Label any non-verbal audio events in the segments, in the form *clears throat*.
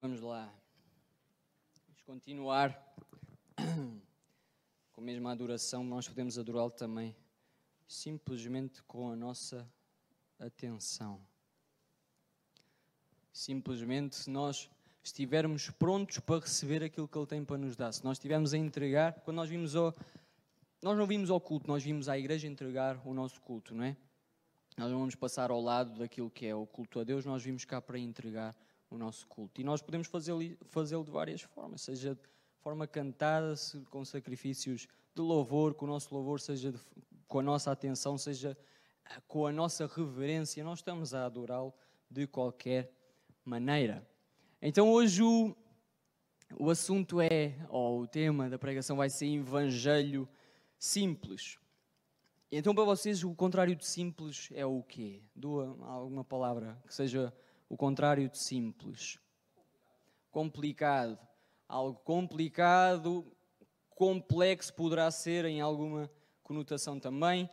Vamos lá. Vamos continuar *clears throat* com a mesma adoração. Nós podemos adorá-lo também simplesmente com a nossa atenção. Simplesmente se nós estivermos prontos para receber aquilo que Ele tem para nos dar, se nós estivermos a entregar, quando nós vimos ao. Nós não vimos ao culto, nós vimos à igreja entregar o nosso culto, não é? Nós não vamos passar ao lado daquilo que é o culto a Deus, nós vimos cá para entregar o nosso culto. E nós podemos fazê-lo fazê de várias formas, seja de forma cantada, com sacrifícios de louvor, com o nosso louvor, seja de, com a nossa atenção, seja ah, com a nossa reverência. Nós estamos a adorá-lo de qualquer maneira. Então hoje o, o assunto é, ou o tema da pregação vai ser Evangelho Simples. Então para vocês o contrário de simples é o quê? Dou alguma palavra que seja o contrário de simples. Complicado. Algo complicado, complexo poderá ser em alguma conotação também.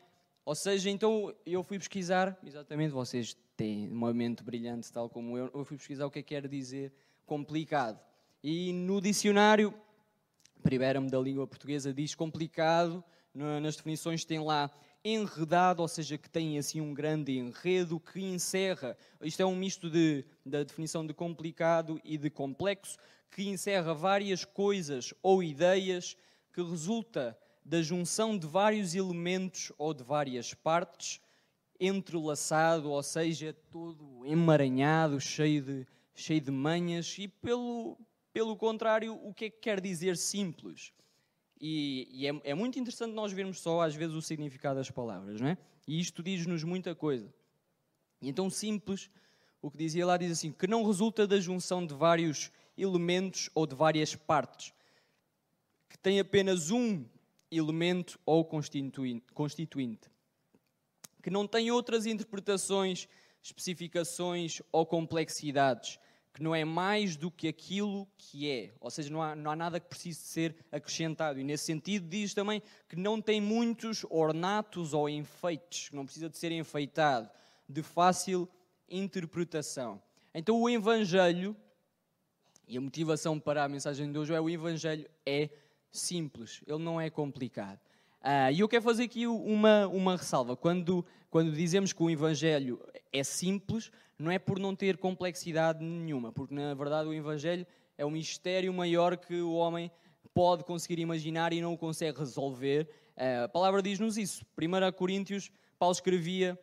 Ou seja, então eu fui pesquisar, exatamente, vocês têm uma mente brilhante, tal como eu, eu fui pesquisar o que é que quer dizer complicado. E no dicionário, primeiro da língua portuguesa, diz complicado, nas definições tem lá enredado, ou seja, que tem assim um grande enredo que encerra. Isto é um misto de, da definição de complicado e de complexo, que encerra várias coisas ou ideias que resulta da junção de vários elementos ou de várias partes, entrelaçado, ou seja, todo emaranhado, cheio de, cheio de manhas, e pelo, pelo contrário, o que é que quer dizer simples? E, e é, é, muito interessante nós vermos só, às vezes, o significado das palavras, não é? E isto diz-nos muita coisa. E então, simples, o que dizia lá diz assim: que não resulta da junção de vários elementos ou de várias partes, que tem apenas um elemento ou constituinte, que não tem outras interpretações, especificações ou complexidades, que não é mais do que aquilo que é, ou seja, não há, não há nada que precise ser acrescentado. E nesse sentido diz também que não tem muitos ornatos ou enfeites, que não precisa de ser enfeitado, de fácil interpretação. Então o Evangelho, e a motivação para a mensagem de hoje é o Evangelho é simples, ele não é complicado. Uh, e eu quero fazer aqui uma, uma ressalva. Quando, quando dizemos que o Evangelho é simples, não é por não ter complexidade nenhuma, porque na verdade o Evangelho é um mistério maior que o homem pode conseguir imaginar e não o consegue resolver. Eh, a palavra diz-nos isso. 1 Coríntios, Paulo escrevia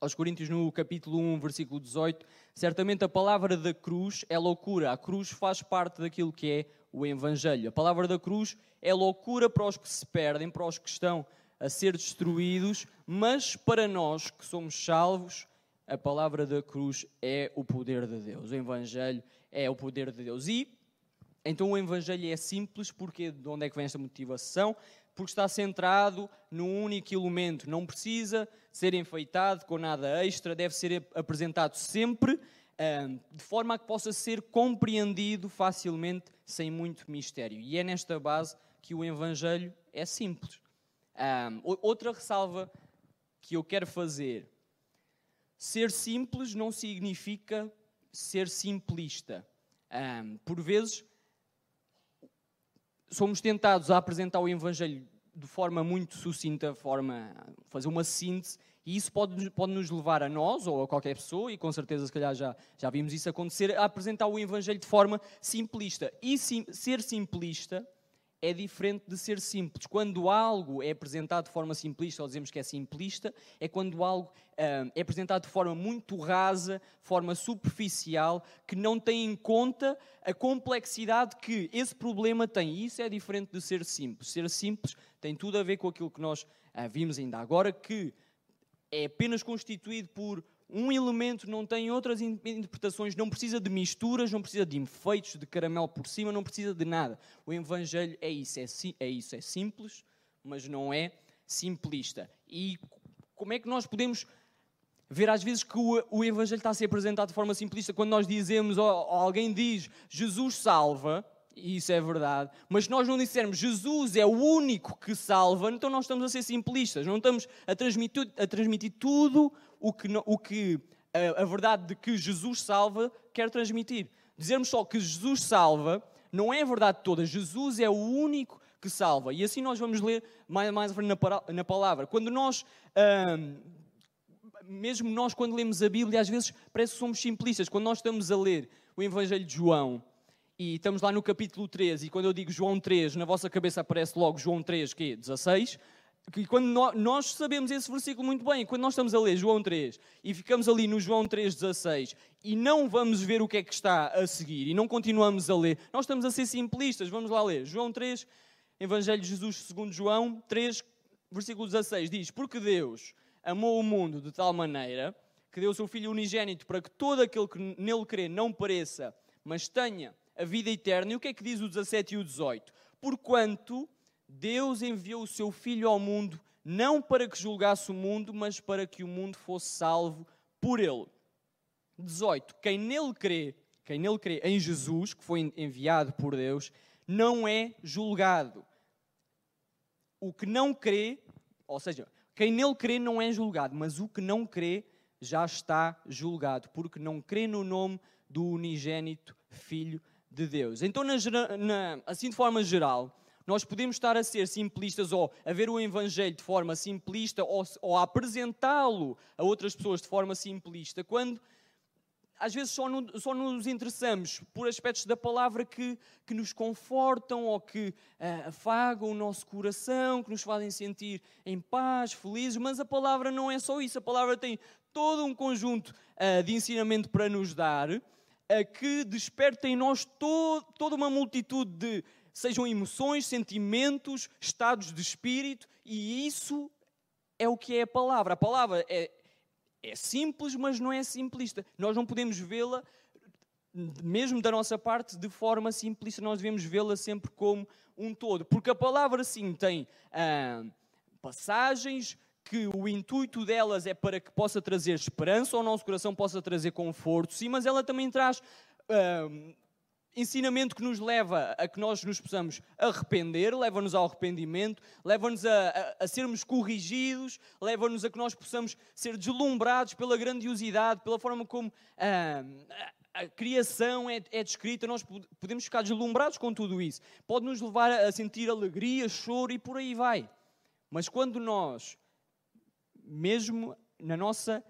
aos Coríntios no capítulo 1, versículo 18: Certamente a palavra da cruz é loucura. A cruz faz parte daquilo que é o Evangelho. A palavra da cruz é loucura para os que se perdem, para os que estão a ser destruídos, mas para nós que somos salvos, a palavra da cruz é o poder de Deus. O Evangelho é o poder de Deus. E então o Evangelho é simples, porque de onde é que vem esta motivação? Porque está centrado num único elemento, não precisa ser enfeitado com nada extra, deve ser apresentado sempre de forma a que possa ser compreendido facilmente, sem muito mistério. E é nesta base que o Evangelho é simples. outra ressalva que eu quero fazer Ser simples não significa ser simplista. Por vezes, somos tentados a apresentar o Evangelho de forma muito sucinta, forma fazer uma síntese, e isso pode, pode nos levar a nós ou a qualquer pessoa, e com certeza, se calhar, já, já vimos isso acontecer, a apresentar o Evangelho de forma simplista. E sim, ser simplista é diferente de ser simples. Quando algo é apresentado de forma simplista, ou dizemos que é simplista, é quando algo uh, é apresentado de forma muito rasa, forma superficial, que não tem em conta a complexidade que esse problema tem. E isso é diferente de ser simples. Ser simples tem tudo a ver com aquilo que nós uh, vimos ainda agora, que é apenas constituído por um elemento não tem outras interpretações, não precisa de misturas, não precisa de enfeites, de caramelo por cima, não precisa de nada. O Evangelho é isso, é, é isso, é simples, mas não é simplista. E como é que nós podemos ver às vezes que o, o Evangelho está a ser apresentado de forma simplista quando nós dizemos, ou, ou alguém diz, Jesus salva, e isso é verdade, mas nós não dissermos Jesus é o único que salva, então nós estamos a ser simplistas, não estamos a transmitir, a transmitir tudo o que, o que a, a verdade de que Jesus salva quer transmitir. dizermos só que Jesus salva, não é a verdade toda. Jesus é o único que salva. E assim nós vamos ler mais, mais na palavra. Quando nós, mesmo nós, quando lemos a Bíblia, às vezes parece que somos simplistas. Quando nós estamos a ler o Evangelho de João, e estamos lá no capítulo 13, e quando eu digo João 3, na vossa cabeça aparece logo João 3, que é 16. E quando nós sabemos esse versículo muito bem, quando nós estamos a ler João 3 e ficamos ali no João 3, 16 e não vamos ver o que é que está a seguir e não continuamos a ler, nós estamos a ser simplistas. Vamos lá ler. João 3, Evangelho de Jesus segundo João 3, versículo 16 diz: Porque Deus amou o mundo de tal maneira que deu o seu Filho unigênito para que todo aquele que nele crê não pareça, mas tenha a vida eterna. E o que é que diz o 17 e o 18? Porquanto Deus enviou o seu Filho ao mundo não para que julgasse o mundo, mas para que o mundo fosse salvo por ele. 18. Quem nele crê, quem nele crê em Jesus, que foi enviado por Deus, não é julgado. O que não crê, ou seja, quem nele crê não é julgado, mas o que não crê já está julgado, porque não crê no nome do unigênito Filho de Deus. Então, na, na, assim de forma geral, nós podemos estar a ser simplistas ou a ver o Evangelho de forma simplista ou, ou a apresentá-lo a outras pessoas de forma simplista, quando às vezes só, no, só nos interessamos por aspectos da palavra que, que nos confortam ou que uh, afagam o nosso coração, que nos fazem sentir em paz, felizes, mas a palavra não é só isso. A palavra tem todo um conjunto uh, de ensinamento para nos dar uh, que desperta em nós to, toda uma multitude de, sejam emoções, sentimentos, estados de espírito, e isso é o que é a palavra. A palavra é, é simples, mas não é simplista. Nós não podemos vê-la, mesmo da nossa parte, de forma simplista. Nós devemos vê-la sempre como um todo. Porque a palavra, sim, tem ah, passagens que o intuito delas é para que possa trazer esperança ao nosso coração, possa trazer conforto, sim, mas ela também traz. Ah, ensinamento que nos leva a que nós nos possamos arrepender, leva-nos ao arrependimento, leva-nos a, a, a, sermos corrigidos, leva-nos a que nós possamos ser deslumbrados pela grandiosidade, pela forma como a, a, criação é, é, descrita, nós podemos ficar deslumbrados com tudo isso. Pode nos levar a sentir alegria, choro e por aí vai. Mas quando nós, mesmo na nossa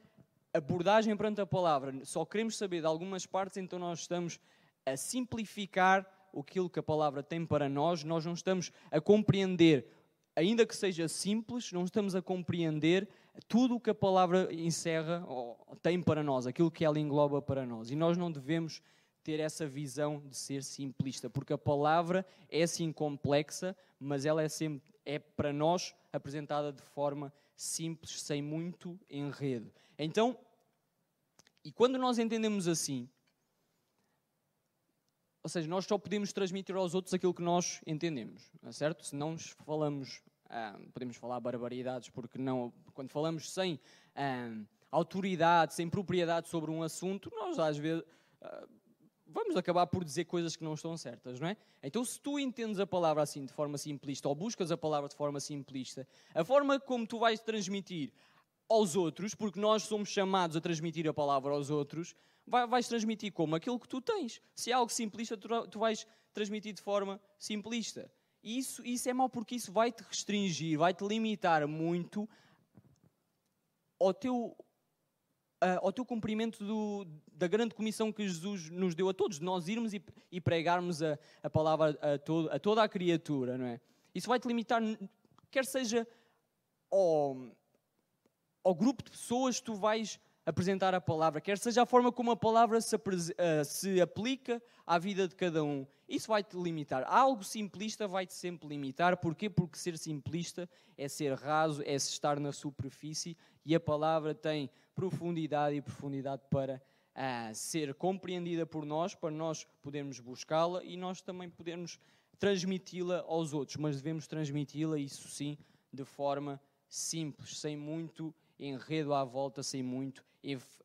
abordagem perante a palavra, só queremos saber de algumas partes, então nós estamos a simplificar aquilo que a palavra tem para nós, nós não estamos a compreender, ainda que seja simples, não estamos a compreender tudo o que a palavra encerra ou tem para nós, aquilo que ela engloba para nós. E nós não devemos ter essa visão de ser simplista, porque a palavra é sim complexa, mas ela é sempre é para nós apresentada de forma simples, sem muito enredo. Então, e quando nós entendemos assim, ou seja, nós só podemos transmitir aos outros aquilo que nós entendemos, é certo? Se não falamos, ah, podemos falar barbaridades, porque não, quando falamos sem ah, autoridade, sem propriedade sobre um assunto, nós às vezes ah, vamos acabar por dizer coisas que não estão certas, não é? Então, se tu entendes a palavra assim de forma simplista, ou buscas a palavra de forma simplista, a forma como tu vais transmitir aos outros, porque nós somos chamados a transmitir a palavra aos outros, vais transmitir como? Aquilo que tu tens. Se é algo simplista, tu, vais transmitir de forma simplista. E isso, isso é mau porque isso vai te restringir, vai te limitar muito ao teu, uh, ao teu cumprimento do, da grande comissão que Jesus nos deu a todos, nós irmos e, e pregarmos a, a palavra a, todo, a toda a criatura, não é? Isso vai te limitar, quer seja ao, ao grupo de pessoas que tu vais apresentar a palavra, quer seja a forma como a palavra se, uh, se aplica à vida de cada um. Isso vai-te limitar. Algo simplista vai-te sempre limitar. Porquê? Porque ser simplista é ser raso, é estar na superfície e a palavra tem profundidade e profundidade para uh, ser compreendida por nós, para nós podermos buscá-la e nós também podermos transmiti-la aos outros. Mas devemos transmiti-la, isso sim, de forma simples, sem muito enredo à volta, sem muito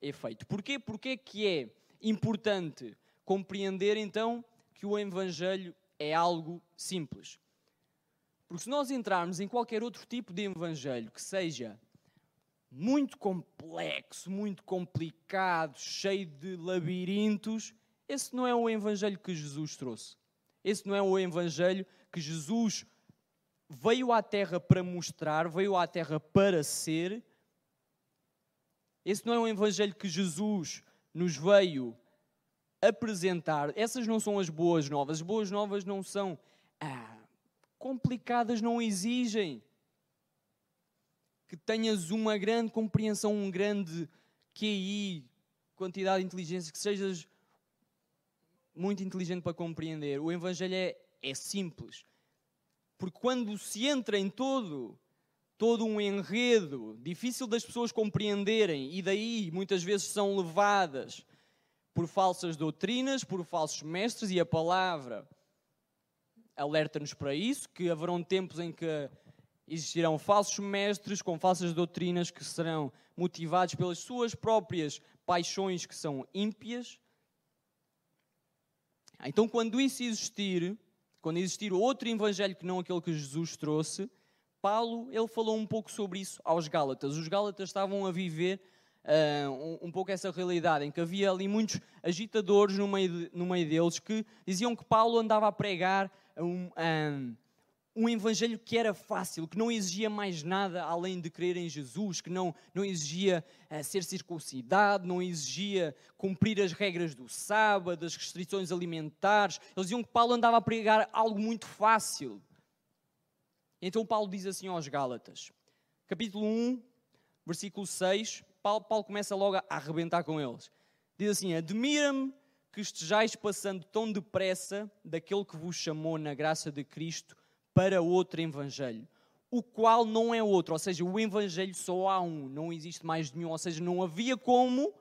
efeito. Porquê? Porque que é importante compreender então que o Evangelho é algo simples. Porque se nós entrarmos em qualquer outro tipo de Evangelho que seja muito complexo, muito complicado, cheio de labirintos, esse não é o Evangelho que Jesus trouxe. Esse não é o Evangelho que Jesus veio à Terra para mostrar, veio à Terra para ser. Esse não é o Evangelho que Jesus nos veio apresentar. Essas não são as boas novas. As boas novas não são ah, complicadas, não exigem que tenhas uma grande compreensão, um grande QI, quantidade de inteligência, que sejas muito inteligente para compreender. O Evangelho é, é simples. Porque quando se entra em todo, todo um enredo difícil das pessoas compreenderem, e daí muitas vezes são levadas por falsas doutrinas, por falsos mestres, e a palavra alerta-nos para isso, que haverão tempos em que existirão falsos mestres com falsas doutrinas que serão motivados pelas suas próprias paixões que são ímpias. Então, quando isso existir, quando existir outro evangelho que não aquele que Jesus trouxe, Paulo ele falou um pouco sobre isso aos Gálatas. Os Gálatas estavam a viver uh, um, pouco essa realidade, em que havia ali muitos agitadores no meio, de, no meio deles que diziam que Paulo andava a pregar um, um, um evangelho que era fácil, que não exigia mais nada além de crer em Jesus, que não, não exigia uh, ser circuncidado, não exigia cumprir as regras do sábado, as restrições alimentares. Eles diziam que Paulo andava a pregar algo muito fácil. Então Paulo diz assim aos Gálatas, capítulo 1, versículo 6, Paulo, Paulo começa logo a arrebentar com eles. Diz assim: Admira-me que estejais passando tão depressa daquele que vos chamou na graça de Cristo para outro evangelho, o qual não é outro, ou seja, o evangelho só há um, não existe mais nenhum, ou seja, não havia como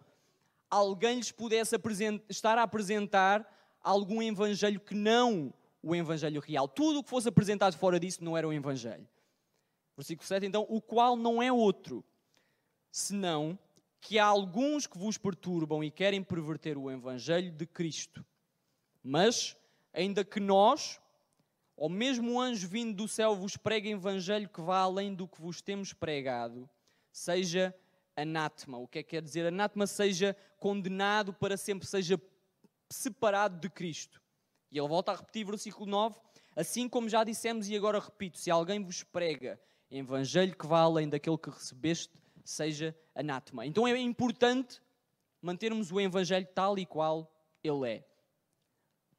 alguém lhes pudesse estar a apresentar algum evangelho que não o evangelho real. Tudo o que fosse apresentado fora disso não era o evangelho. Versículo 7, então, o qual não é outro, senão que há alguns que vos perturbam e querem perverter o evangelho de Cristo. Mas, ainda que nós, ou mesmo um anjo vindo do céu vos prega evangelho que vá além do que vos temos pregado, seja anátema. O que é que quer dizer? Anátema seja condenado para sempre, seja separado de Cristo. E ele volta a repetir versículo 9, assim como já dissemos e agora repito, se alguém vos prega evangelho que vá além daquele que recebeste, seja anátema. Então é importante mantermos o evangelho tal e qual ele é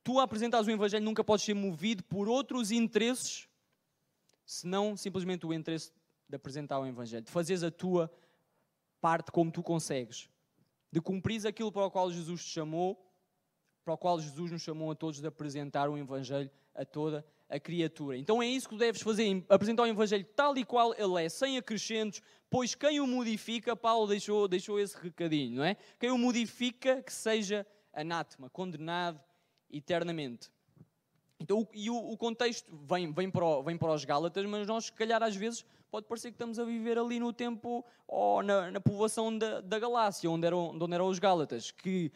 tu a apresentares o Evangelho nunca podes ser movido por outros interesses, senão simplesmente o interesse de apresentar o Evangelho, de fazeres a tua parte como tu consegues, de cumprir aquilo para o qual Jesus te chamou, para o qual Jesus nos chamou a todos de apresentar o Evangelho a toda a criatura. Então é isso que deves fazer, apresentar o Evangelho tal e qual ele é, sem acrescentos, pois quem o modifica, Paulo deixou, deixou esse recadinho, não é? Quem o modifica, que seja anátema, condenado eternamente. Então, e o, o contexto vem, vem, para o, vem para os Gálatas, mas nós, se calhar, às vezes, pode parecer que estamos a viver ali no tempo, ou na, na povoação da, da Galácia, onde eram, onde eram os Gálatas, que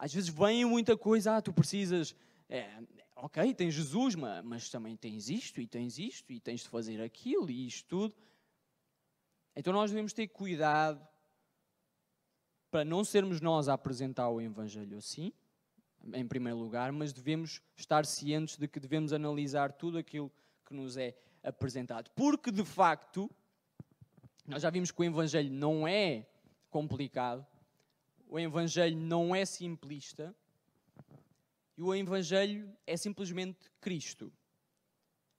às vezes vem muita coisa, ah, tu precisas, é, ok, tens Jesus, mas, mas também tens isto, e tens isto, e tens de fazer aquilo, e isto tudo. Então nós devemos ter cuidado para não sermos nós a apresentar o Evangelho assim, em primeiro lugar, mas devemos estar cientes de que devemos analisar tudo aquilo que nos é apresentado. Porque, de facto, nós já vimos que o Evangelho não é complicado, o Evangelho não é simplista, e o Evangelho é simplesmente Cristo.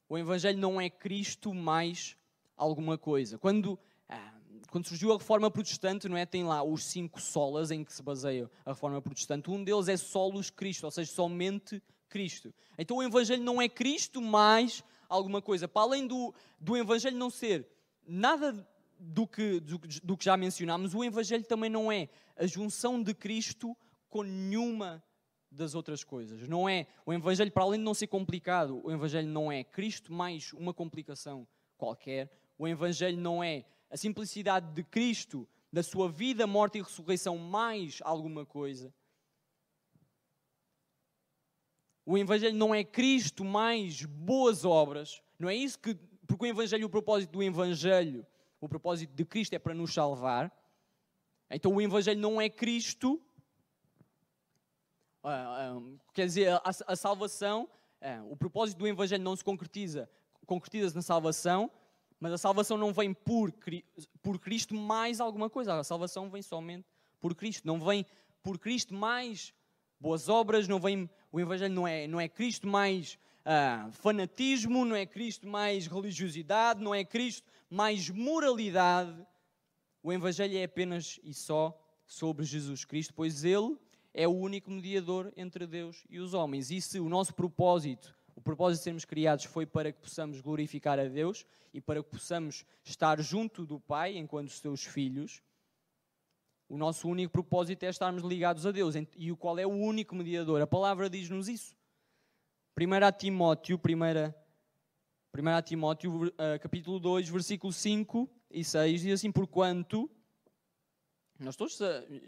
O Evangelho não é Cristo mais alguma coisa. Quando ah, quando surgiu a reforma protestante, não é? Tem lá os cinco solas em que se baseia a reforma protestante. Um deles é solos Cristo, ou seja, somente Cristo. Então o Evangelho não é Cristo mais alguma coisa. Para além do, do Evangelho não ser nada do que, do, do que já mencionámos, o Evangelho também não é a junção de Cristo com nenhuma das outras coisas. Não é o Evangelho, para além de não ser complicado, o Evangelho não é Cristo mais uma complicação qualquer. O Evangelho não é a simplicidade de Cristo, da sua vida, morte e ressurreição, mais alguma coisa. O Evangelho não é Cristo mais boas obras, não é isso que. Porque o Evangelho, o propósito do Evangelho, o propósito de Cristo é para nos salvar. Então o Evangelho não é Cristo Ah, ah, quer dizer, a, a salvação, ah, o propósito do Evangelho não se concretiza, concretiza-se na salvação, mas a salvação não vem por, por Cristo mais alguma coisa. A salvação vem somente por Cristo. Não vem por Cristo mais boas obras, não vem, o Evangelho não é, não é Cristo mais ah, fanatismo, não é Cristo mais religiosidade, não é Cristo mais moralidade. O Evangelho é apenas e só sobre Jesus Cristo, pois Ele é o único mediador entre Deus e os homens. E se o nosso propósito, o propósito de sermos criados foi para que possamos glorificar a Deus e para que possamos estar junto do Pai enquanto seus filhos, o nosso único propósito é estarmos ligados a Deus. E o qual é o único mediador? A palavra diz-nos isso. 1 Timóteo, 1 Timóteo, uh, capítulo 2, versículo 5 e 6, diz assim, porquanto, nós todos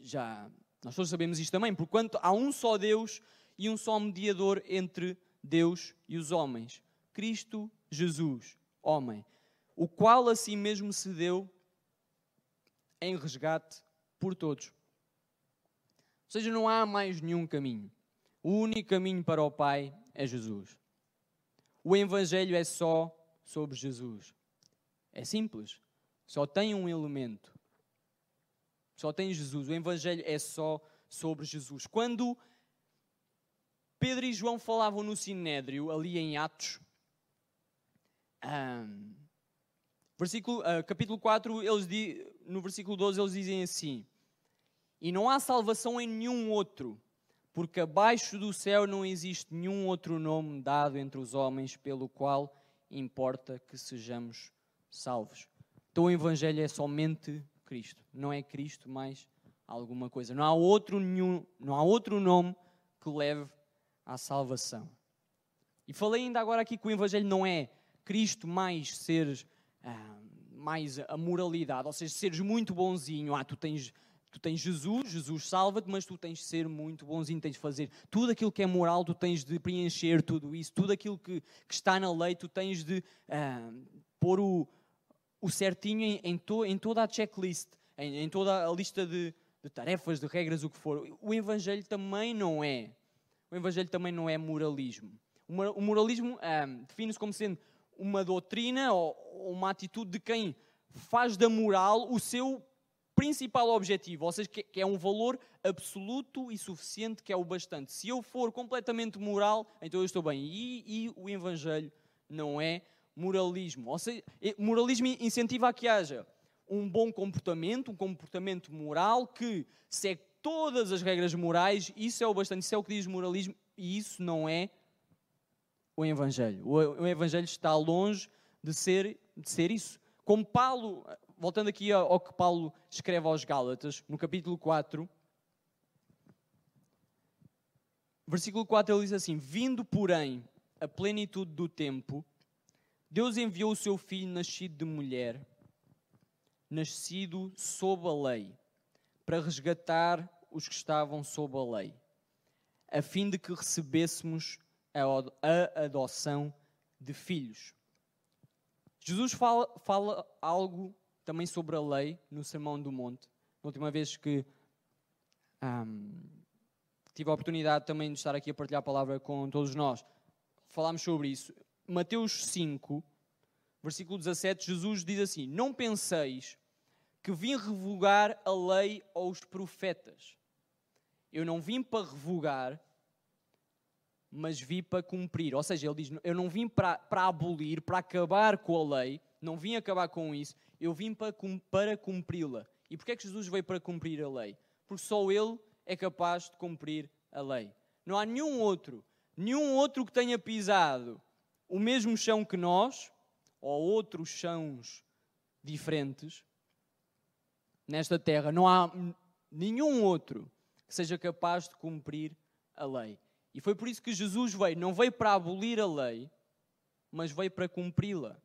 já, nós todos sabemos isto também, porquanto há um só Deus e um só mediador entre Deus e os homens, Cristo Jesus, homem, o qual a si mesmo se deu em resgate por todos. Ou seja, não há mais nenhum caminho. O único caminho para o Pai é Jesus. O Evangelho é só sobre Jesus. É simples. Só tem um elemento. Só tem Jesus. O Evangelho é só sobre Jesus. Quando Pedro e João falavam no Sinédrio, ali em Atos, um, versículo, uh, capítulo 4, eles, no versículo 12, eles dizem assim: E não há salvação em nenhum outro, porque abaixo do céu não existe nenhum outro nome dado entre os homens pelo qual importa que sejamos salvos. Então o Evangelho é somente Cristo, não é Cristo mais alguma coisa. Não há outro, nenhum, não há outro nome que leve à salvação. E falei ainda agora aqui que o Evangelho não é Cristo mais seres, ah, mais a moralidade, ou seja, seres muito bonzinho. Ah, tu tens Tu tens Jesus, Jesus salva-te, mas tu tens de ser muito bonzinho, tens de fazer tudo aquilo que é moral, tu tens de preencher tudo isso, tudo aquilo que, que está na lei, tu tens de uh, pôr o, o certinho em, em, to, em, toda a checklist, em, em toda a lista de, de, tarefas, de regras, o que for. O Evangelho também não é. O Evangelho também não é moralismo. O moralismo uh, define-se como sendo uma doutrina ou uma atitude de quem faz da moral o seu principal objetivo, ou seja, que é um valor absoluto e suficiente, que é o bastante. Se eu for completamente moral, então eu estou bem. E, e o Evangelho não é moralismo. Ou seja, moralismo incentiva a que haja um bom comportamento, um comportamento moral que segue todas as regras morais, isso é o bastante, isso é o que diz moralismo, e isso não é o Evangelho. O Evangelho está longe de ser, de ser isso. Como Paulo voltando aqui ao que Paulo escreve aos Gálatas, no capítulo 4, versículo 4, ele diz assim: Vindo, porém, a plenitude do tempo, Deus enviou o seu filho nascido de mulher, nascido sob a lei, para resgatar os que estavam sob a lei, a fim de que recebêssemos a adoção de filhos. Jesus fala, fala algo também sobre a lei no Sermão do Monte. Na última vez que um, tive a oportunidade também de estar aqui a partilhar a palavra com todos nós, falámos sobre isso. Mateus 5, versículo 17, Jesus diz assim: Não penseis que vim revogar a lei ou os profetas. Eu não vim para revogar, mas vim para cumprir. Ou seja, ele diz: Eu não vim para, para abolir, para acabar com a lei, não vim acabar com isso, eu vim para, para cumpri-la. E porquê é que Jesus veio para cumprir a lei? Porque só Ele é capaz de cumprir a lei. Não há nenhum outro, nenhum outro que tenha pisado o mesmo chão que nós, ou outros chãos diferentes, nesta terra. Não há nenhum outro que seja capaz de cumprir a lei. E foi por isso que Jesus veio. Não veio para abolir a lei, mas veio para cumpri-la.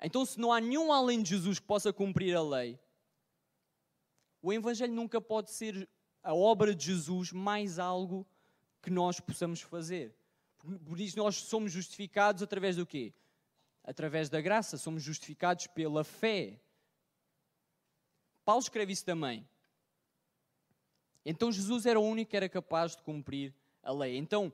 Então, se não há nenhum além de Jesus que possa cumprir a lei, o Evangelho nunca pode ser a obra de Jesus mais algo que nós possamos fazer. Por isso, nós somos justificados através do quê? Através da graça, somos justificados pela fé. Paulo escreve isso também. Então, Jesus era o único que era capaz de cumprir a lei. Então,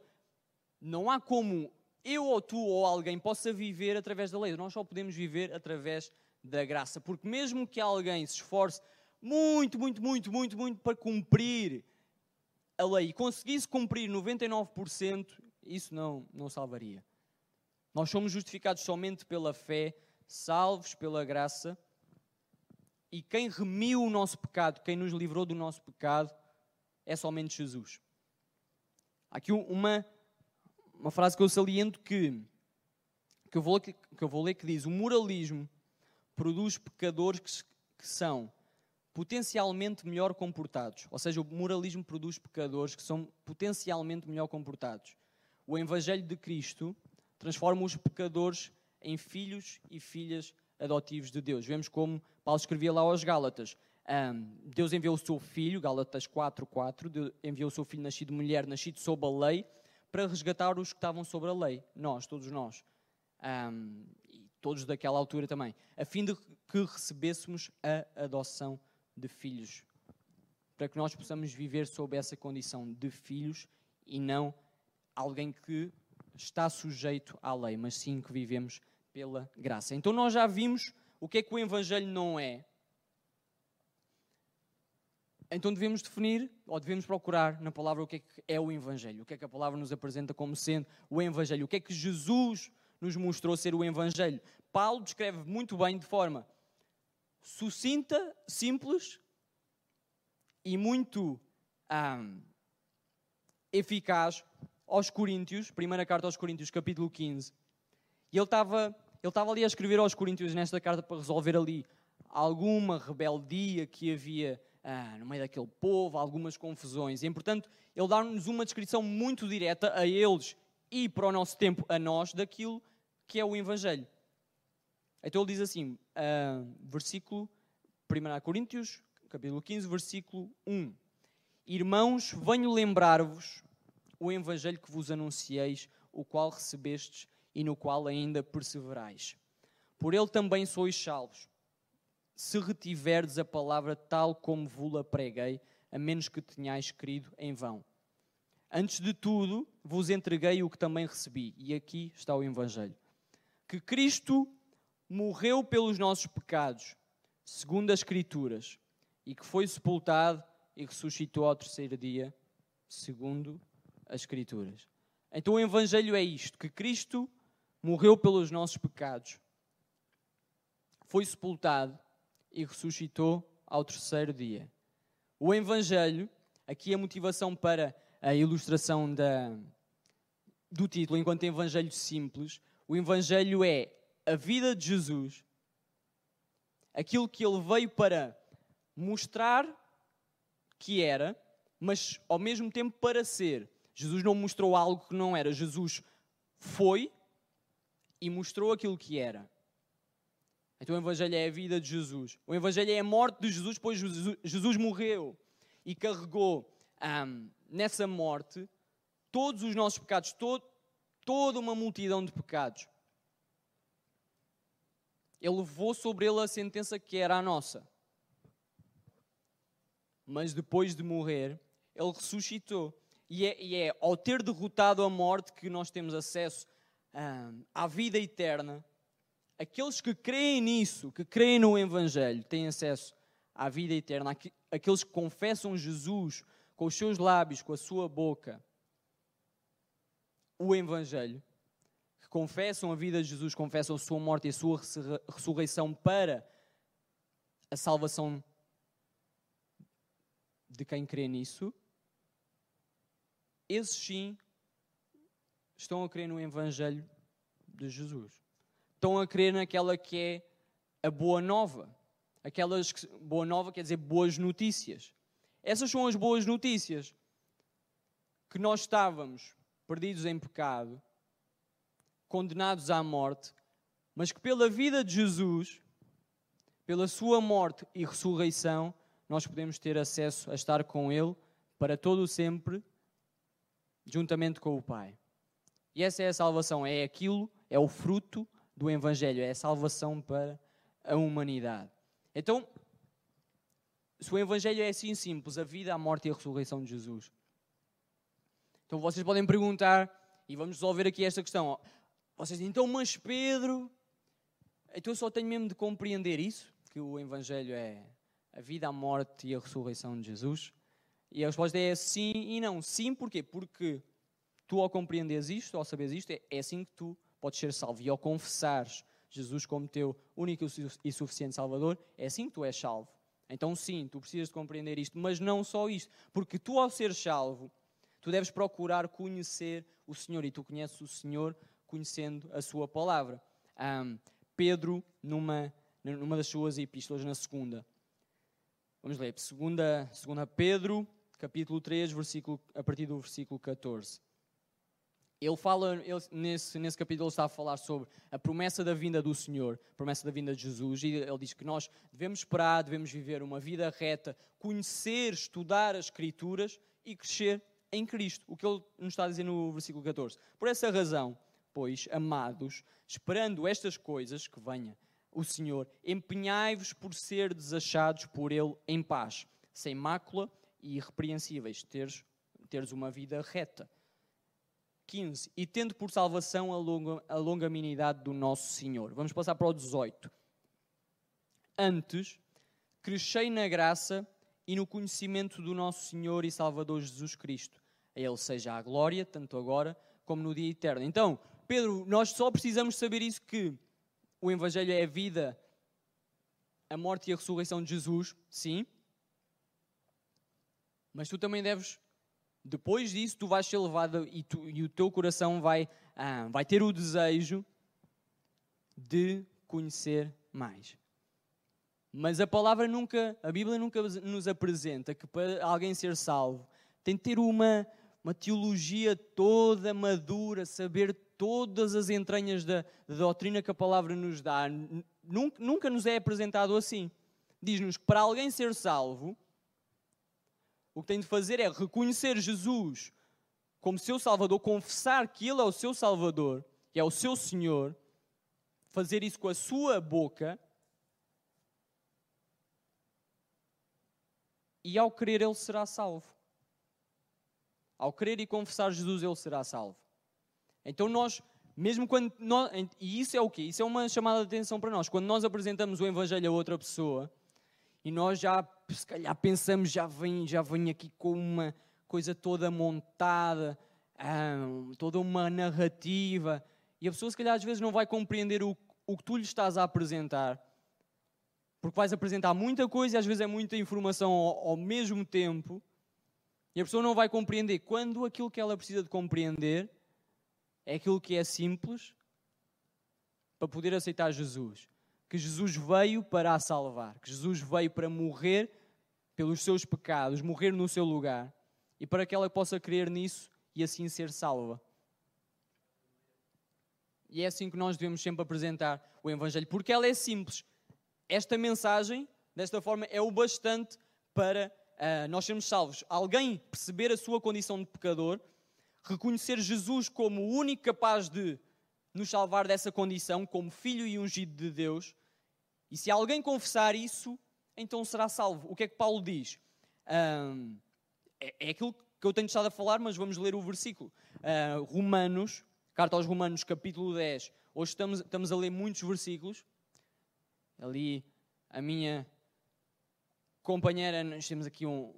não há como eu ou tu ou alguém possa viver através da lei. Nós só podemos viver através da graça. Porque mesmo que alguém se esforce muito, muito, muito, muito, muito para cumprir a lei e conseguisse cumprir 99%, isso não, não salvaria. Nós somos justificados somente pela fé, salvos pela graça. E quem remiu o nosso pecado, quem nos livrou do nosso pecado, é somente Jesus. Há aqui uma, uma frase que eu saliento que, que, eu vou, que eu vou ler que diz: O moralismo produz pecadores que, que são potencialmente melhor comportados. Ou seja, o moralismo produz pecadores que são potencialmente melhor comportados. O Evangelho de Cristo transforma os pecadores em filhos e filhas adotivos de Deus. Vemos como Paulo escrevia lá aos Gálatas. Um, Deus enviou o seu filho, Gálatas 4.4, Deus enviou o seu filho nascido mulher, nascido sob a lei, para resgatar os que estavam sobre a lei. Nós, todos nós. Um, e todos daquela altura também. A fim de que recebêssemos a adoção de filhos. Para que nós possamos viver sob essa condição de filhos e não alguém que está sujeito à lei, mas sim que vivemos pela graça. Então nós já vimos o que é que o Evangelho não é. Então devemos definir, ou devemos procurar na palavra o que é que é o Evangelho, o que é que a palavra nos apresenta como sendo o Evangelho, o que é que Jesus nos mostrou ser o Evangelho. Paulo descreve muito bem, de forma sucinta, simples e muito ah, eficaz, aos Coríntios, primeira carta aos Coríntios, capítulo 15. E ele estava ele estava ali a escrever aos Coríntios nesta carta para resolver ali alguma rebeldia que havia ah, no meio daquele povo, algumas confusões. E, portanto, ele dá-nos uma descrição muito direta a eles e para o nosso tempo a nós daquilo que é o Evangelho. Então ele diz assim, ah, versículo 1 Coríntios, capítulo 15, versículo 1. Irmãos, venho lembrar-vos o Evangelho que vos anuncieis, o qual recebestes e no qual ainda perseverais. Por ele também sois salvos, se retiverdes a palavra tal como vos-la preguei, a menos que tenhais crido em vão. Antes de tudo, vos entreguei o que também recebi, e aqui está o Evangelho: que Cristo morreu pelos nossos pecados, segundo as Escrituras, e que foi sepultado e ressuscitou ao terceiro dia, segundo as Escrituras. Então o Evangelho é isto: que Cristo morreu pelos nossos pecados, foi sepultado e ressuscitou ao terceiro dia. O Evangelho, aqui a motivação para a ilustração da, do título, enquanto Evangelho simples, o Evangelho é a vida de Jesus, aquilo que ele veio para mostrar que era, mas ao mesmo tempo para ser. Jesus não mostrou algo que não era, Jesus foi e mostrou aquilo que era. Então o Evangelho é a vida de Jesus. O Evangelho é a morte de Jesus, pois Jesus morreu e carregou nessa morte todos os nossos pecados, todo, toda uma multidão de pecados. Ele levou sobre ele a sentença que era a nossa. Mas depois de morrer, ele ressuscitou. E é, e é ao ter derrotado a morte que nós temos acesso à vida eterna, aqueles que creem nisso, que creem no Evangelho, têm acesso à vida eterna. Aqueles que confessam Jesus com os seus lábios, com a sua boca, o Evangelho, que confessam a vida de Jesus, confessam a sua morte e a sua ressurreição para a salvação de quem crê nisso, esses sim estão a crer no Evangelho de Jesus. Estão a crer naquela que é a boa nova. Aquelas que, boa nova quer dizer boas notícias. Essas são as boas notícias. Que nós estávamos perdidos em pecado, condenados à morte, mas que pela vida de Jesus, pela sua morte e ressurreição, nós podemos ter acesso a estar com Ele para todo o sempre, juntamente com o Pai. E essa é a salvação, é aquilo, é o fruto do Evangelho, é a salvação para a humanidade. Então, se o Evangelho é assim simples, a vida, a morte e a ressurreição de Jesus. Então vocês podem perguntar, e vamos resolver aqui esta questão. Vocês dizem, então, mas Pedro, então eu só tenho mesmo de compreender isso, que o Evangelho é a vida, a morte e a ressurreição de Jesus? E a resposta é sim e não. Sim, porquê? Porque tu ao compreenderes isto, ao saberes isto, é, é assim que tu podes ser salvo. E ao confessares Jesus como teu único e suficiente Salvador, é assim que tu és salvo. Então, sim, tu precisas de compreender isto, mas não só isto, porque tu, ao ser salvo, tu deves procurar conhecer o Senhor e tu conheces o Senhor conhecendo a Sua palavra. Um, Pedro, numa, numa das suas epístolas, na segunda, vamos ler, segunda, segunda Pedro, capítulo 3, versículo, a partir do versículo 14. Ele fala, ele, nesse, nesse capítulo, ele está a falar sobre a promessa da vinda do Senhor, promessa da vinda de Jesus, e ele diz que nós devemos esperar, devemos viver uma vida reta, conhecer, estudar as Escrituras e crescer em Cristo. O que ele nos está a dizer no versículo 14. Por essa razão, pois, amados, esperando estas coisas, que venha o Senhor, empenhai-vos por ser desachados por Ele em paz, sem mácula e irrepreensíveis, teres, teres uma vida reta 15. E tendo por salvação a, longa, a longanimidade do nosso Senhor. Vamos passar para o 18. Antes, crescei na graça e no conhecimento do nosso Senhor e Salvador Jesus Cristo. A Ele seja a glória, tanto agora como no dia eterno. Então, Pedro, nós só precisamos saber isso que o Evangelho é a vida, a morte e a ressurreição de Jesus, sim. Mas tu também deves depois disso, tu vais ser levado e, tu, e o teu coração vai, ah, vai ter o desejo de conhecer mais. Mas a palavra nunca, a Bíblia nunca nos apresenta que para alguém ser salvo tem de ter uma, uma teologia toda madura, saber todas as entranhas da, da doutrina que a palavra nos dá. Nunca, nunca nos é apresentado assim. Diz-nos que para alguém ser salvo, o que tem de fazer é reconhecer Jesus como seu Salvador, confessar que Ele é o seu Salvador e é o seu Senhor, fazer isso com a sua boca. E ao crer, ele será salvo. Ao crer e confessar Jesus, ele será salvo. Então nós, mesmo quando nós, e isso é o quê? Isso é uma chamada de atenção para nós. Quando nós apresentamos o Evangelho a outra pessoa, e nós já, se calhar, pensamos, já vem, já vem aqui com uma coisa toda montada, toda uma narrativa. E a pessoa, se calhar, às vezes não vai compreender o, o que tu lhe estás a apresentar. Porque vais apresentar muita coisa e às vezes é muita informação ao, ao mesmo tempo. E a pessoa não vai compreender quando aquilo que ela precisa de compreender é aquilo que é simples para poder aceitar Jesus que Jesus veio para a salvar, que Jesus veio para morrer pelos seus pecados, morrer no seu lugar, e para que ela possa crer nisso e assim ser salva. E é assim que nós devemos sempre apresentar o Evangelho, porque ela é simples. Esta mensagem, desta forma, é o bastante para uh, nós sermos salvos. Alguém perceber a sua condição de pecador, reconhecer Jesus como o único capaz de nos salvar dessa condição, como filho e ungido de Deus, e se alguém confessar isso, então será salvo. O que é que Paulo diz? Um, é, é, aquilo que eu tenho estado a falar, mas vamos ler o versículo. Uh, Romanos, carta aos Romanos, capítulo 10. Hoje estamos, estamos a ler muitos versículos. Ali, a minha companheira, nós temos aqui um,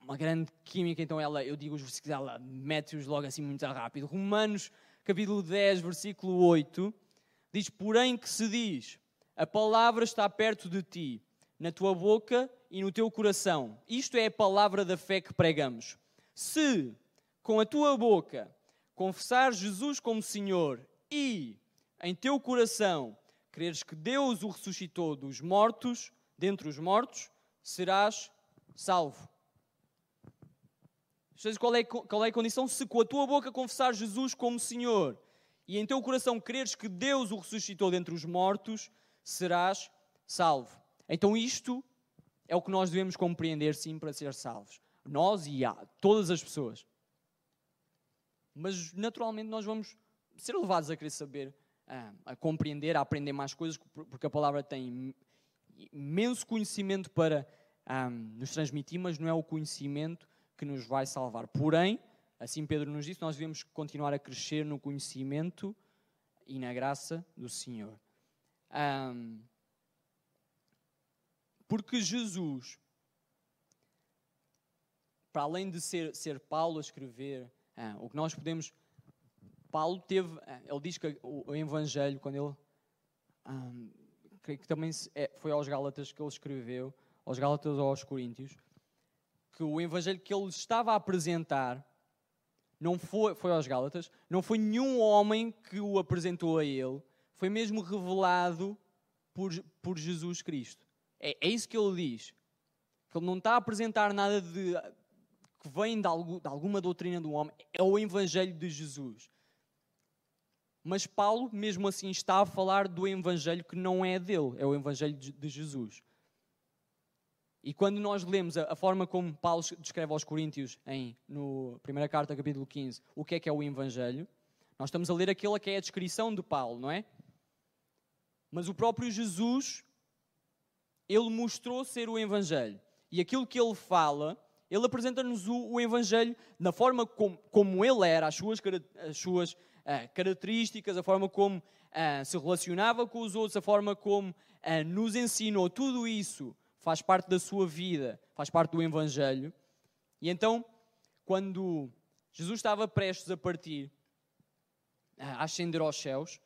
uma grande química, então ela, eu digo os versículos, ela mete-os logo assim muito rápido. Romanos, capítulo 10, versículo 8, diz: Porém que se diz, a palavra está perto de ti, na tua boca e no teu coração. Isto é a palavra da fé que pregamos. Se com a tua boca confessar Jesus como Senhor e em teu coração creres que Deus o ressuscitou dos mortos, dentre os mortos, serás salvo. Qual é, qual é a condição? Se com a tua boca confessar Jesus como Senhor e em teu coração creres que Deus o ressuscitou dentre os mortos, serás salvo. Então, isto é o que nós devemos compreender, sim, para ser salvos. Nós e há, todas as pessoas. Mas, naturalmente, nós vamos ser levados a querer saber, a, a compreender, a aprender mais coisas, porque a palavra tem imenso conhecimento para nos transmitir, mas não é o conhecimento que nos vai salvar. Porém, Assim Pedro nos disse, nós devemos continuar a crescer no conhecimento e na graça do Senhor. Um, porque Jesus, para além de ser, ser Paulo a escrever, ah, o que nós podemos. Paulo teve. Ah, ele diz que o, o Evangelho, quando ele. Creio que também é, foi aos Gálatas que ele escreveu, aos Gálatas ou aos Coríntios, que o Evangelho que ele estava a apresentar não foi, foi aos Gálatas, não foi nenhum homem que o apresentou a ele, foi mesmo revelado por, por Jesus Cristo. É, é isso que ele diz. Que ele não está a apresentar nada de, que vem de, algo, de alguma doutrina do homem, é o Evangelho de Jesus. Mas Paulo, mesmo assim, está a falar do Evangelho que não é dele, é o Evangelho de Jesus. E quando nós lemos a, forma como Paulo descreve aos Coríntios, em no primeira carta, capítulo 15, o que é que é o Evangelho, nós estamos a ler aquilo que é a descrição de Paulo, não é? Mas o próprio Jesus, ele mostrou ser o Evangelho. E aquilo que ele fala, ele apresenta-nos o, o, Evangelho na forma como, como ele era, as suas, as suas uh, características, a forma como uh, se relacionava com os outros, a forma como uh, nos ensinou, tudo isso faz parte da sua vida, faz parte do Evangelho. E então, quando Jesus estava prestes a partir, a ascender aos céus,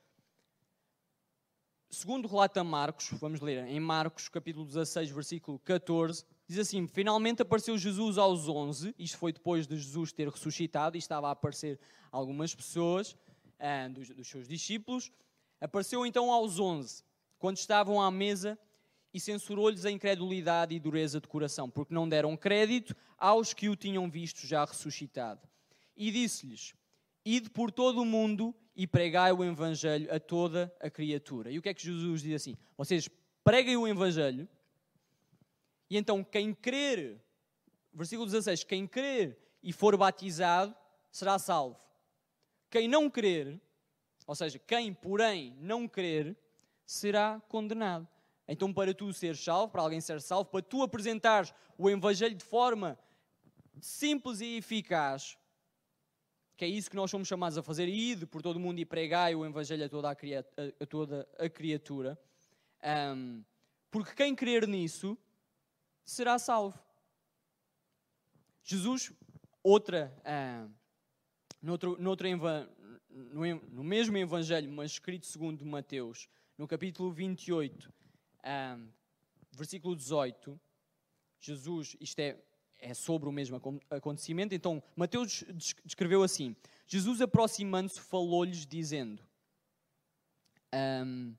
segundo relata Marcos, vamos ler em Marcos capítulo 16, versículo 14, diz assim: Finalmente apareceu Jesus aos 11, isto foi depois de Jesus ter ressuscitado, e estava a aparecer algumas pessoas, ah, dos, dos seus discípulos. Apareceu então aos 11, quando estavam à mesa e censurou-lhes a incredulidade e dureza de coração, porque não deram crédito aos que o tinham visto já ressuscitado. E disse-lhes: Ide por todo o mundo e pregai o Evangelho a toda a criatura. E o que é que Jesus diz assim? Vocês preguem o Evangelho, e então quem crer, versículo 16: quem crer e for batizado será salvo. Quem não crer, ou seja, quem, porém, não crer, será condenado. Então, para tu seres salvo, para alguém ser salvo, para tu apresentares o Evangelho de forma simples e eficaz, que é isso que nós somos chamados a fazer, ide por todo o mundo e pregai o Evangelho a toda a, criatura, a, toda a criatura. Um, porque quem crer nisso será salvo. Jesus, outra, uh, noutro, noutro, no, no mesmo Evangelho, mas escrito segundo Mateus, no capítulo 28, um, versículo 18, Jesus, isto é, é sobre o mesmo acontecimento, então Mateus descreveu assim: Jesus aproximando-se falou-lhes, dizendo. Um,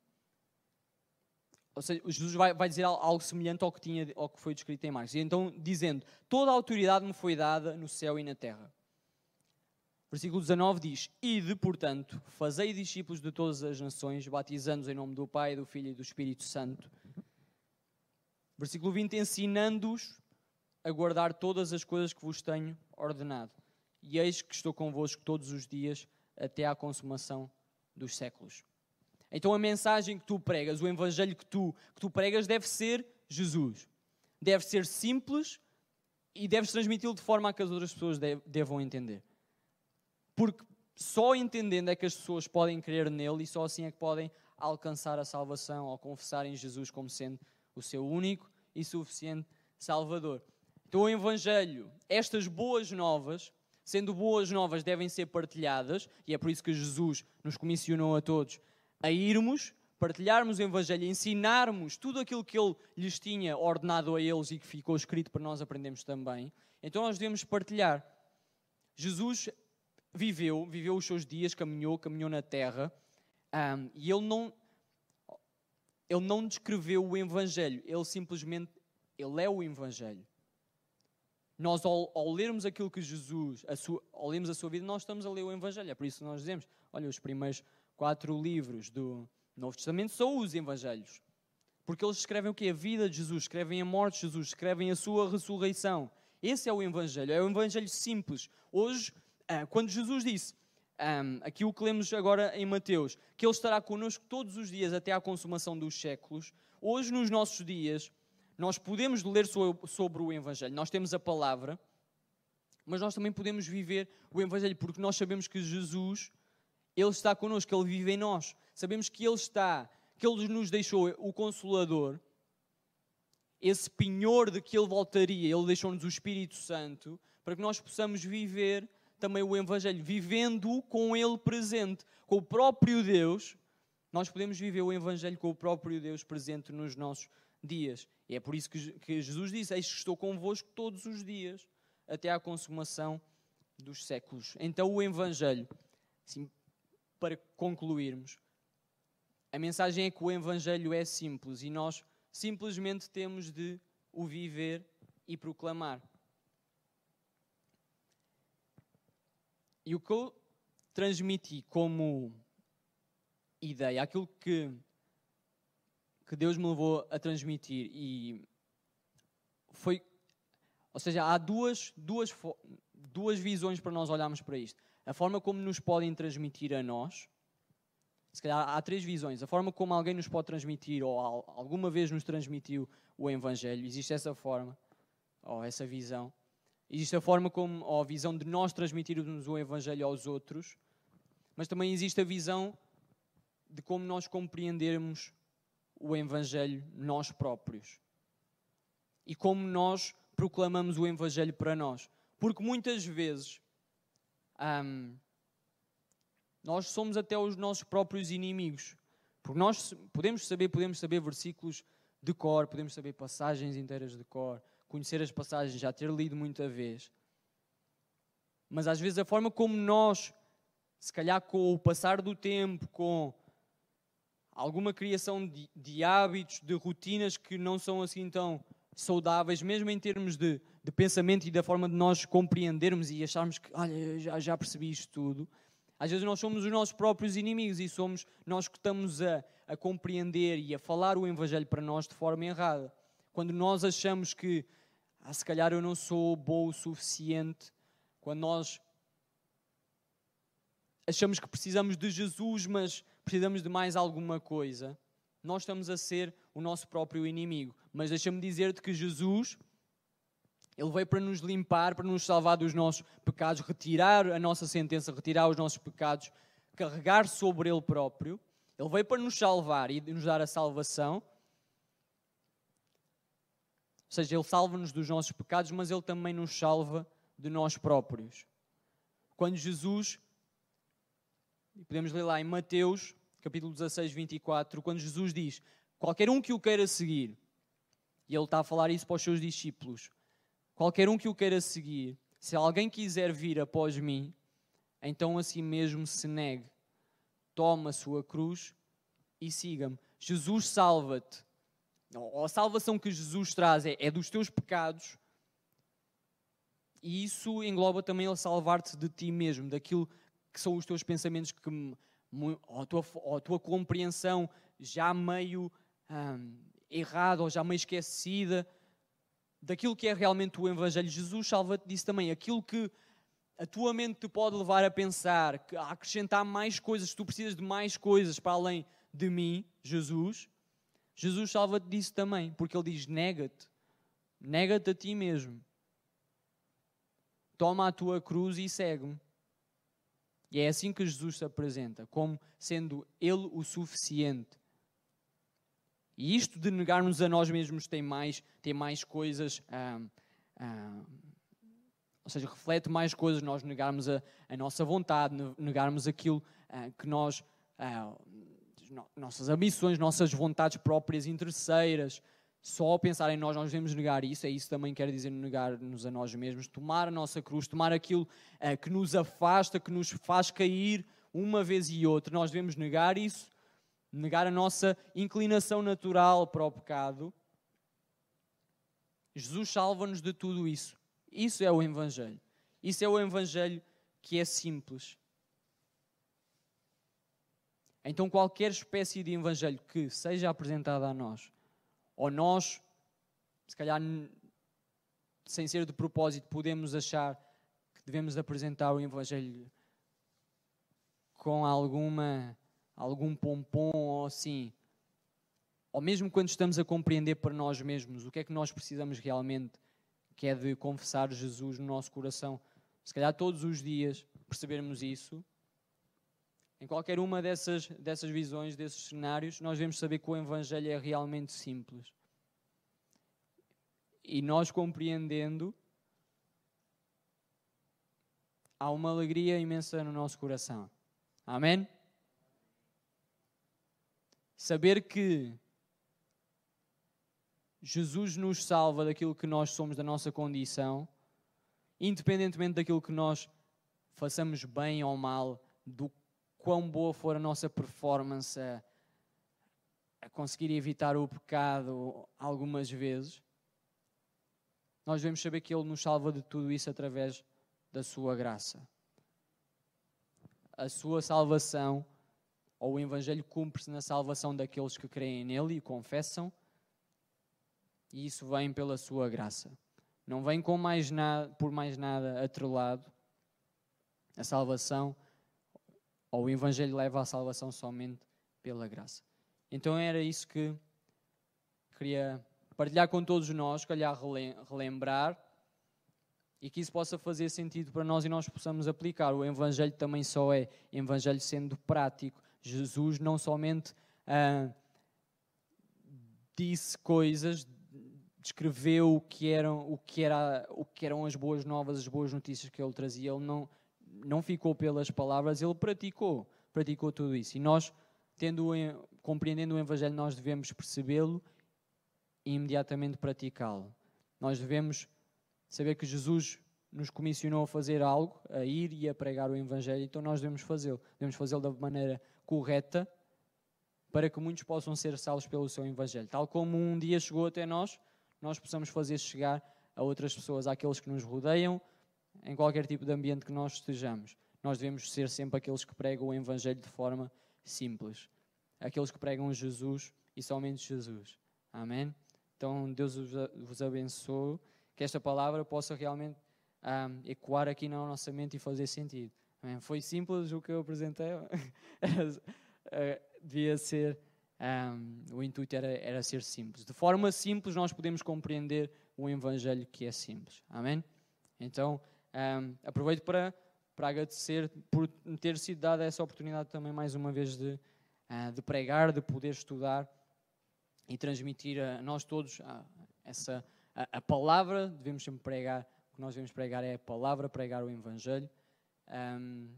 ou seja, Jesus vai, vai, dizer algo semelhante ao que, tinha, ao que foi descrito em Marcos. E então, dizendo: Toda a autoridade me foi dada no céu e na terra. Versículo 19 diz: Ide, portanto, fazei discípulos de todas as nações, batizando-os em nome do Pai, do Filho e do Espírito Santo. Versículo 20: Ensinando-os a guardar todas as coisas que vos tenho ordenado. E eis que estou convosco todos os dias até à consumação dos séculos. Então a mensagem que tu pregas, o evangelho que tu, que tu pregas, deve ser Jesus. Deve ser simples e deves transmiti-lo de forma a que as outras pessoas devam entender. Porque só entendendo é que as pessoas podem crer nele e só assim é que podem alcançar a salvação ao confessar em Jesus como sendo o seu único e suficiente Salvador. Então, o Evangelho, estas boas novas, sendo boas novas, devem ser partilhadas, e é por isso que Jesus nos comissionou a todos a irmos, partilharmos o Evangelho, ensinarmos tudo aquilo que Ele lhes tinha ordenado a eles e que ficou escrito para nós aprendermos também. Então nós devemos partilhar. Jesus viveu, viveu os seus dias, caminhou, caminhou na terra, um, e Ele não, ele não descreveu o Evangelho, Ele simplesmente, Ele é o Evangelho. Nós, ao, ao lermos aquilo que Jesus, sua, ao lermos a sua vida, nós estamos a ler o Evangelho. É por isso que nós dizemos, olha, os primeiros quatro livros do Novo Testamento são os Evangelhos. Porque eles escrevem o que? A vida de Jesus, escrevem a morte de Jesus, escrevem a sua ressurreição. Esse é o Evangelho, é o Evangelho simples. Hoje, ah, quando Jesus disse, um, aqui o que lemos agora em Mateus, que Ele estará connosco todos os dias até à consumação dos séculos, hoje nos nossos dias, nós podemos ler sobre o Evangelho, nós temos a palavra, mas nós também podemos viver o Evangelho, porque nós sabemos que Jesus, Ele está connosco, Ele vive em nós. Sabemos que Ele está, que Ele nos deixou o Consolador, esse penhor de que Ele voltaria, Ele deixou-nos o Espírito Santo, para que nós possamos viver também o Evangelho, vivendo com Ele presente, com o próprio Deus. Nós podemos viver o Evangelho com o próprio Deus presente nos nossos dias. E é por isso que Jesus disse: Eis que estou convosco todos os dias até à consumação dos séculos. Então, o Evangelho, assim, para concluirmos, a mensagem é que o Evangelho é simples e nós simplesmente temos de o viver e proclamar. E o que eu transmiti como ideia, aquilo que, que Deus me levou a transmitir, e foi ou seja, há duas, duas, duas visões para nós olharmos para isto. A forma como nos podem transmitir a nós, se calhar há três visões. A forma como alguém nos pode transmitir, ou alguma vez nos transmitiu o Evangelho, existe essa forma, ou essa visão. Existe a forma como, ou a visão de nós transmitirmos o Evangelho aos outros, mas também existe a visão de como nós compreendermos o Evangelho nós próprios. E como nós proclamamos o Evangelho para nós. Porque muitas vezes hum, nós somos até os nossos próprios inimigos. Porque nós podemos saber, podemos saber versículos de cor, podemos saber passagens inteiras de cor, conhecer as passagens, já ter lido muita vez. Mas às vezes a forma como nós, se calhar com o passar do tempo, com alguma criação de, de hábitos, de rotinas que não são assim tão saudáveis, mesmo em termos de, de pensamento e da forma de nós compreendermos e acharmos que, olha, já, já percebi isto tudo. Às vezes nós somos os nossos próprios inimigos e somos nós que estamos a, a compreender e a falar o Evangelho para nós de forma errada. Quando nós achamos que, ah, se calhar eu não sou bom o suficiente, quando nós achamos que precisamos de Jesus, mas precisamos de mais alguma coisa, nós estamos a ser o nosso próprio inimigo. Mas deixa-me dizer-te que Jesus, Ele veio para nos limpar, para nos salvar dos nossos pecados, retirar a nossa sentença, retirar os nossos pecados, carregar sobre Ele próprio. Ele veio para nos salvar e nos dar a salvação. Ou seja, Ele salva-nos dos nossos pecados, mas Ele também nos salva de nós próprios. Quando Jesus, podemos ler lá em Mateus, capítulo 16, 24, quando Jesus diz: Qualquer um que o queira seguir, e ele está a falar isso para os seus discípulos, qualquer um que o queira seguir, se alguém quiser vir após mim, então assim mesmo se negue, toma a sua cruz e siga-me. Jesus salva-te. A salvação que Jesus traz é, é dos teus pecados, e isso engloba também ele salvar-te de ti mesmo, daquilo que são os teus pensamentos, que, ou, a tua, ou a tua compreensão já meio hum, errada ou já meio esquecida daquilo que é realmente o Evangelho. Jesus salva-te disso também. Aquilo que a tua mente te pode levar a pensar, a acrescentar mais coisas, tu precisas de mais coisas para além de mim, Jesus. Jesus salva-te disso também, porque Ele diz: nega-te, nega-te a ti mesmo. Toma a tua cruz e segue-me. E é assim que Jesus se apresenta, como sendo Ele o suficiente. E isto de negarmos a nós mesmos tem mais, tem mais coisas, ah, ah, ou seja, reflete mais coisas, nós negarmos a, a nossa vontade, negarmos aquilo ah, que nós, ah, nossas ambições, nossas vontades próprias interesseiras, só pensar em nós, nós devemos negar isso, é isso também quer dizer negar-nos a nós mesmos, tomar a nossa cruz, tomar aquilo uh, que nos afasta, que nos faz cair uma vez e outra, nós devemos negar isso negar a nossa inclinação natural para o pecado. Jesus salva-nos de tudo isso. Isso é o Evangelho. Isso é o Evangelho que é simples. Então, qualquer espécie de Evangelho que seja apresentada a nós, ou nós, se calhar sem ser de propósito, podemos achar que devemos apresentar o Evangelho com alguma algum pompom ou assim, ou mesmo quando estamos a compreender para nós mesmos o que é que nós precisamos realmente, que é de confessar Jesus no nosso coração, se calhar todos os dias, percebermos isso, em qualquer uma dessas, dessas visões, desses cenários, nós devemos saber que o Evangelho é realmente simples. E nós compreendendo, há uma alegria imensa no nosso coração. Amém? Saber que Jesus nos salva daquilo que nós somos, da nossa condição, independentemente daquilo que nós façamos bem ou mal, do quão boa for a nossa performance a, a conseguir evitar o pecado algumas vezes, nós devemos saber que Ele nos salva de tudo isso através da Sua graça. A Sua salvação, ou o Evangelho, cumpre-se na salvação daqueles que creem nele e confessam, e isso vem pela Sua graça. Não vem com mais nada, por mais nada atrelado. A salvação ou o Evangelho leva à salvação somente pela graça. Então era isso que queria partilhar com todos nós, calhar relembrar, e que isso possa fazer sentido para nós e nós possamos aplicar. O Evangelho também só é Evangelho sendo prático. Jesus não somente ah, disse coisas, descreveu o que, eram, o, que era, o que eram as boas novas, as boas notícias que ele trazia. Ele não, não ficou pelas palavras, ele praticou, praticou tudo isso. E nós, tendo, compreendendo o Evangelho, nós devemos percebê-lo e imediatamente praticá-lo. Nós devemos saber que Jesus nos comissionou a fazer algo, a ir e a pregar o Evangelho, então nós devemos fazê-lo. Devemos fazê-lo da maneira correta para que muitos possam ser salvos pelo seu Evangelho. Tal como um dia chegou até nós, nós possamos fazer chegar a outras pessoas, àqueles que nos rodeiam, em qualquer tipo de ambiente que nós estejamos. Nós devemos ser sempre aqueles que pregam o Evangelho de forma simples. Aqueles que pregam Jesus e somente Jesus. Amém? Então, Deus vos abençoe. Que esta palavra possa realmente um, ecoar aqui na nossa mente e fazer sentido. Amém? Foi simples o que eu apresentei. *laughs* Eh, devia ser. Um, o intuito era, era ser simples. De forma simples, nós podemos compreender o Evangelho que é simples. Amém? Então. Um, aproveito para, para agradecer por ter sido dada essa oportunidade também mais uma vez de, uh, de pregar, de poder estudar e transmitir a nós todos uh, essa a, a, palavra. Devemos sempre pregar, o que nós devemos pregar é a palavra, pregar o Evangelho um,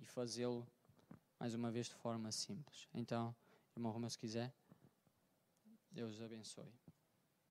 e fazê-lo mais uma vez de forma simples. Então, irmão Roma, se quiser, Deus abençoe.